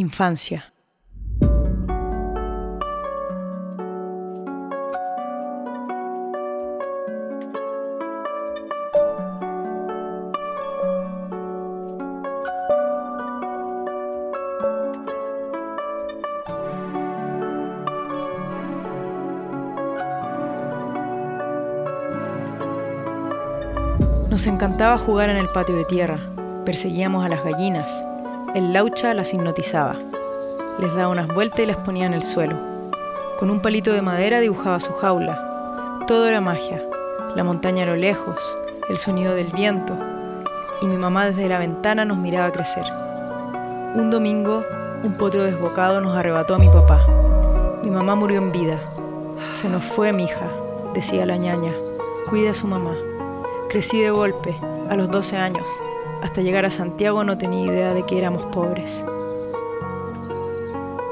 Infancia. Nos encantaba jugar en el patio de tierra. Perseguíamos a las gallinas. El laucha las hipnotizaba. Les daba unas vueltas y las ponía en el suelo. Con un palito de madera dibujaba su jaula. Todo era magia. La montaña a lo lejos, el sonido del viento. Y mi mamá desde la ventana nos miraba crecer. Un domingo, un potro desbocado nos arrebató a mi papá. Mi mamá murió en vida. Se nos fue mi hija, decía la ñaña. Cuida a su mamá. Crecí de golpe, a los 12 años. Hasta llegar a Santiago no tenía idea de que éramos pobres.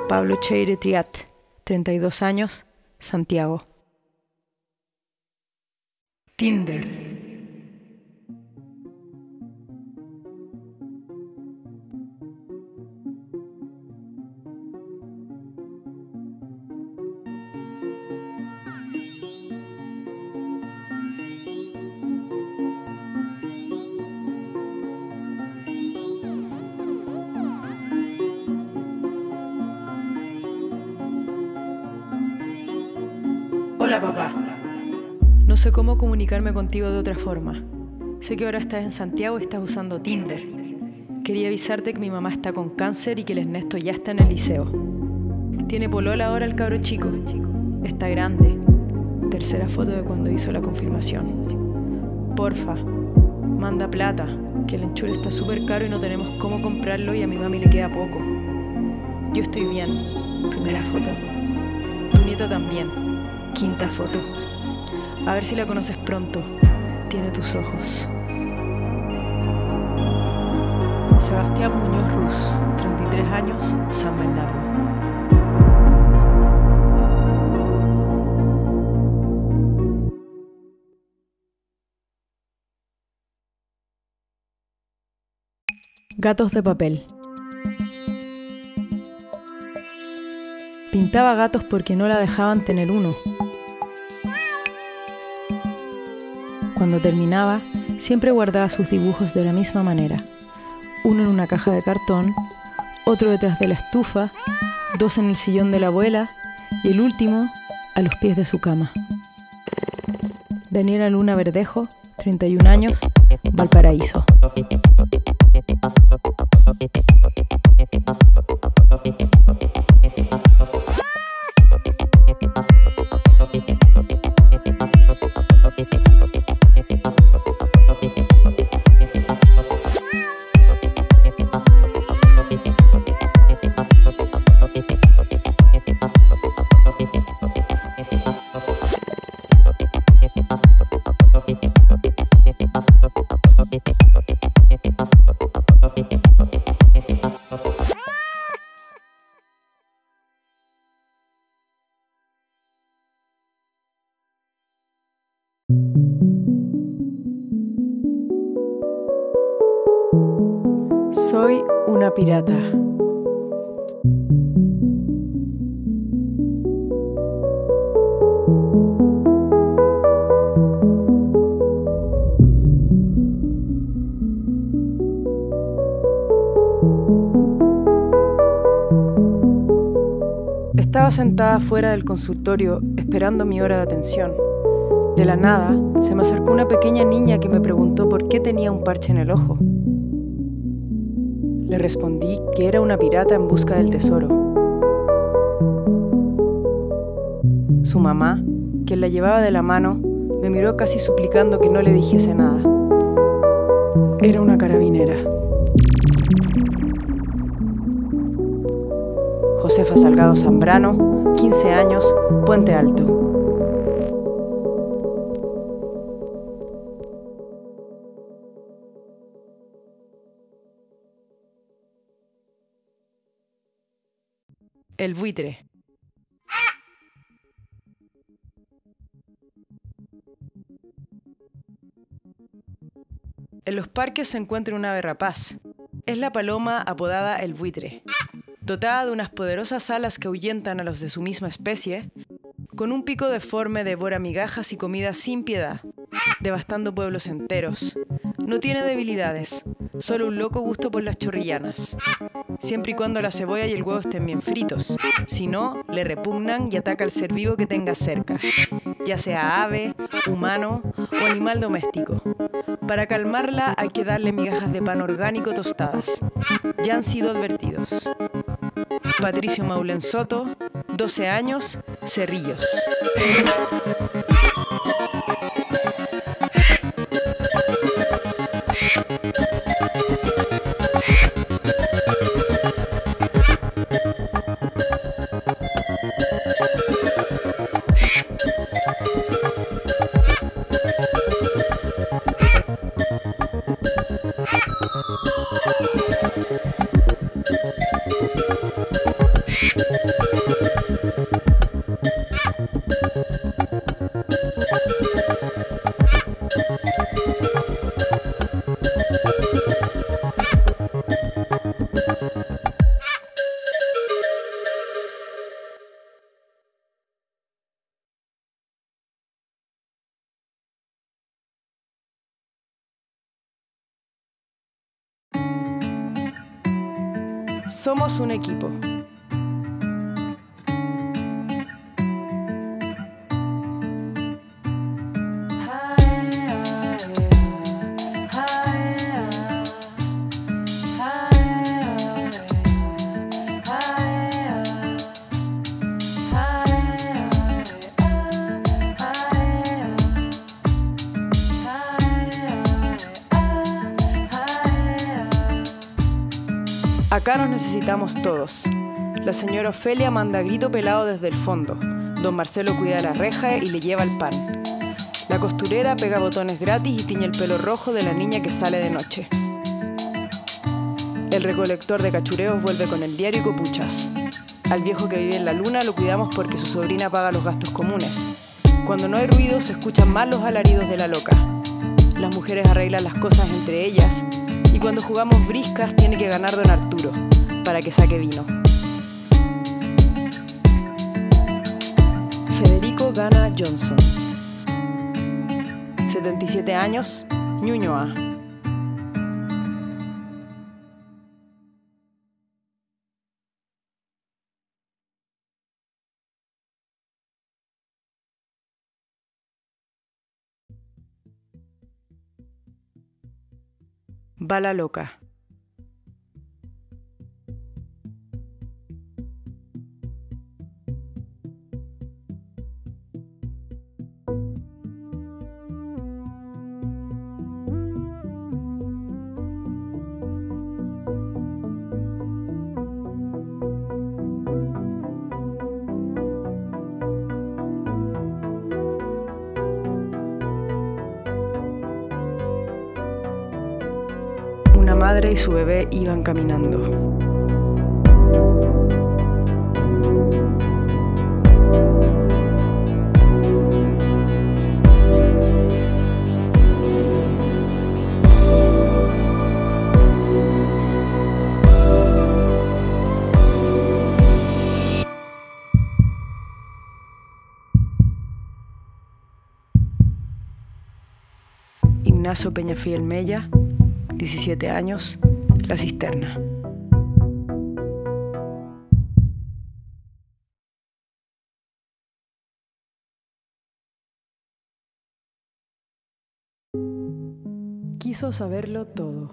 Pablo Cheire Triat, 32 años, Santiago. Tinder. Hola papá. No sé cómo comunicarme contigo de otra forma. Sé que ahora estás en Santiago y estás usando Tinder. Quería avisarte que mi mamá está con cáncer y que el Ernesto ya está en el liceo. Tiene polola ahora el cabro chico. Está grande. Tercera foto de cuando hizo la confirmación. Porfa, manda plata, que el enchule está súper caro y no tenemos cómo comprarlo y a mi mami le queda poco. Yo estoy bien. Primera foto. Tu nieta también. Quinta foto. A ver si la conoces pronto. Tiene tus ojos. Sebastián Muñoz Ruz, 33 años, San Bernardo. Gatos de papel. Pintaba gatos porque no la dejaban tener uno. Cuando terminaba, siempre guardaba sus dibujos de la misma manera. Uno en una caja de cartón, otro detrás de la estufa, dos en el sillón de la abuela y el último a los pies de su cama. Daniela Luna Verdejo, 31 años, Valparaíso. Soy una pirata. Estaba sentada fuera del consultorio esperando mi hora de atención. De la nada, se me acercó una pequeña niña que me preguntó por qué tenía un parche en el ojo. Le respondí que era una pirata en busca del tesoro. Su mamá, quien la llevaba de la mano, me miró casi suplicando que no le dijese nada. Era una carabinera. Josefa Salgado Zambrano, 15 años, Puente Alto. El buitre. En los parques se encuentra una ave rapaz. Es la paloma apodada el buitre. dotada de unas poderosas alas que ahuyentan a los de su misma especie, con un pico deforme devora migajas y comida sin piedad, devastando pueblos enteros. No tiene debilidades, solo un loco gusto por las chorrillanas. Siempre y cuando la cebolla y el huevo estén bien fritos. Si no, le repugnan y ataca al ser vivo que tenga cerca, ya sea ave, humano o animal doméstico. Para calmarla hay que darle migajas de pan orgánico tostadas. Ya han sido advertidos. Patricio Maulen Soto, 12 años, Cerrillos. Somos un equipo. Acá nos necesitamos todos. La señora Ofelia manda grito pelado desde el fondo. Don Marcelo cuida la reja y le lleva el pan. La costurera pega botones gratis y tiñe el pelo rojo de la niña que sale de noche. El recolector de cachureos vuelve con el diario y copuchas. Al viejo que vive en la luna lo cuidamos porque su sobrina paga los gastos comunes. Cuando no hay ruido se escuchan más los alaridos de la loca. Las mujeres arreglan las cosas entre ellas y cuando jugamos briscas tiene que ganar don Arturo para que saque vino. Federico Gana Johnson. 77 años, Ñuñoa. Bala loca. Y su bebé iban caminando. Ignacio Peñafiel Mella, 17 años, La Cisterna. Quiso saberlo todo.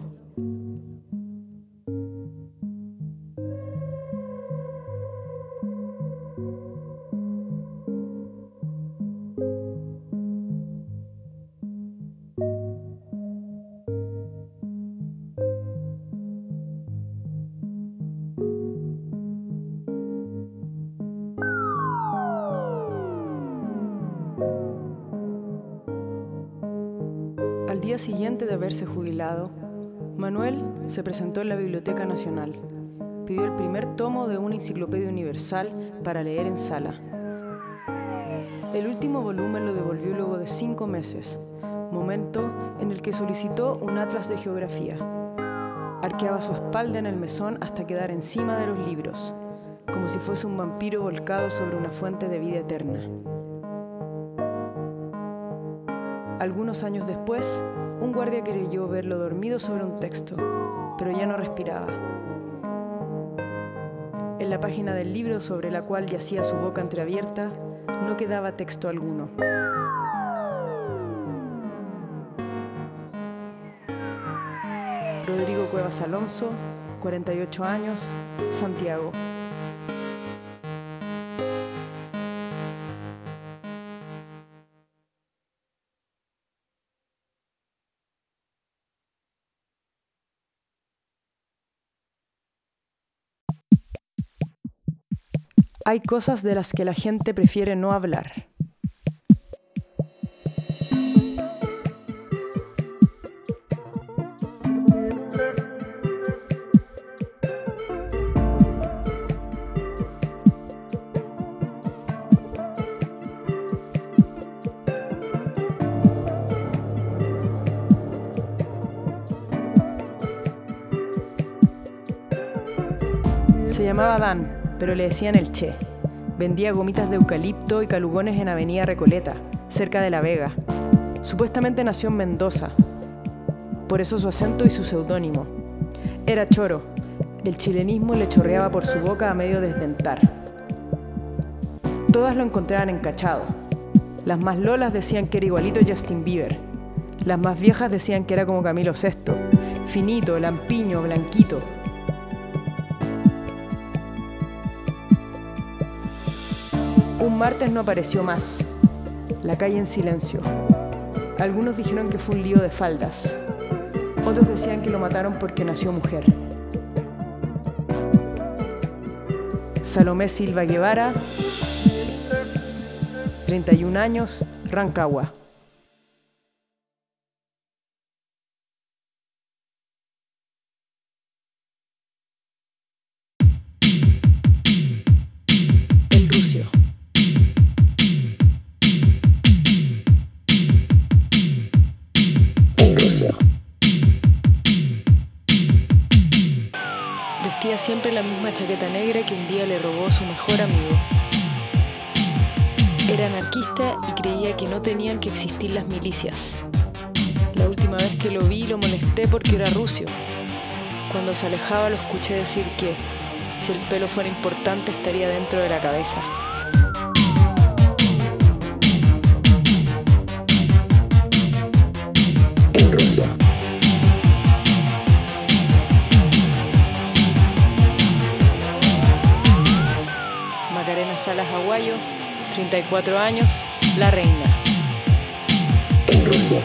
Día siguiente de haberse jubilado, Manuel se presentó en la Biblioteca Nacional. Pidió el primer tomo de una enciclopedia universal para leer en sala. El último volumen lo devolvió luego de cinco meses, momento en el que solicitó un atlas de geografía. Arqueaba su espalda en el mesón hasta quedar encima de los libros, como si fuese un vampiro volcado sobre una fuente de vida eterna. Algunos años después, un guardia creyó verlo dormido sobre un texto, pero ya no respiraba. En la página del libro sobre la cual yacía su boca entreabierta, no quedaba texto alguno. Rodrigo Cuevas Alonso, 48 años, Santiago. Hay cosas de las que la gente prefiere no hablar. Se llamaba Dan pero le decían el Che. Vendía gomitas de eucalipto y calugones en Avenida Recoleta, cerca de La Vega. Supuestamente nació en Mendoza, por eso su acento y su seudónimo. Era choro, el chilenismo le chorreaba por su boca a medio desdentar. Todas lo encontraban encachado. Las más lolas decían que era igualito Justin Bieber. Las más viejas decían que era como Camilo VI, finito, lampiño, blanquito, Un martes no apareció más. La calle en silencio. Algunos dijeron que fue un lío de faldas. Otros decían que lo mataron porque nació mujer. Salomé Silva Guevara, 31 años, Rancagua. Siempre la misma chaqueta negra que un día le robó su mejor amigo. Era anarquista y creía que no tenían que existir las milicias. La última vez que lo vi lo molesté porque era rucio. Cuando se alejaba lo escuché decir que, si el pelo fuera importante, estaría dentro de la cabeza. Aguayo, 34 años, la reina. En Rusia.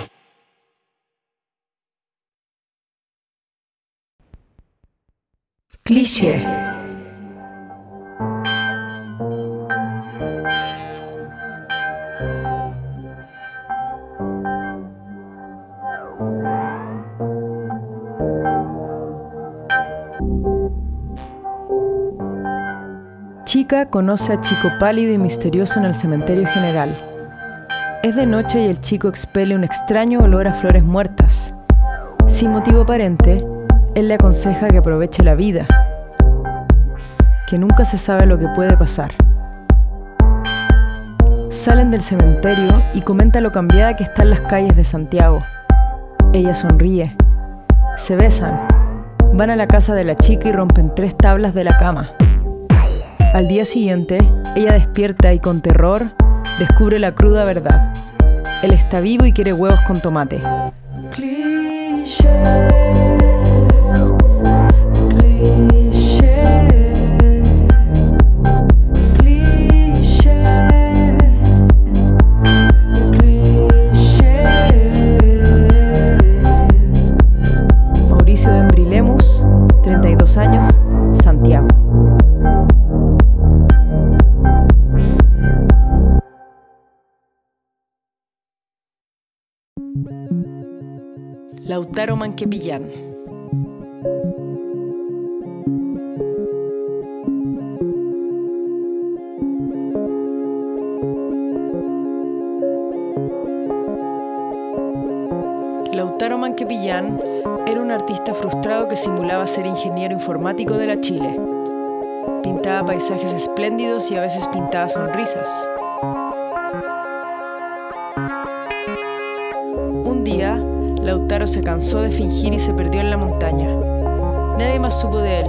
Cliché. Chica conoce a chico pálido y misterioso en el cementerio general. Es de noche y el chico expele un extraño olor a flores muertas. Sin motivo aparente, él le aconseja que aproveche la vida, que nunca se sabe lo que puede pasar. Salen del cementerio y comenta lo cambiada que están las calles de Santiago. Ella sonríe. Se besan. Van a la casa de la chica y rompen tres tablas de la cama. Al día siguiente, ella despierta y con terror descubre la cruda verdad. Él está vivo y quiere huevos con tomate. Lautaro Manquepillán. Lautaro Manquepillán Era un artista frustrado que simulaba ser ingeniero informático de la Chile. Pintaba paisajes espléndidos y a veces pintaba sonrisas. Un día, Lautaro se cansó de fingir y se perdió en la montaña. Nadie más supo de él.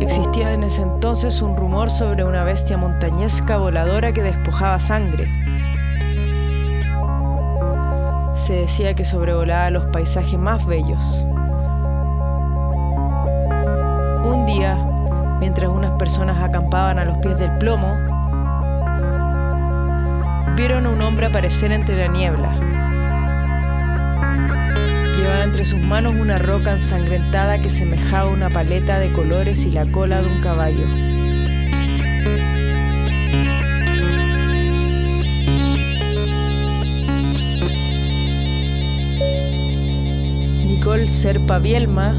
Existía en ese entonces un rumor sobre una bestia montañesca voladora que despojaba sangre. Se decía que sobrevolaba los paisajes más bellos. Un día, mientras unas personas acampaban a los pies del plomo, vieron a un hombre aparecer entre la niebla. Llevaba entre sus manos una roca ensangrentada que semejaba una paleta de colores y la cola de un caballo. Nicole Serpa Bielma,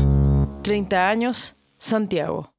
30 años, Santiago.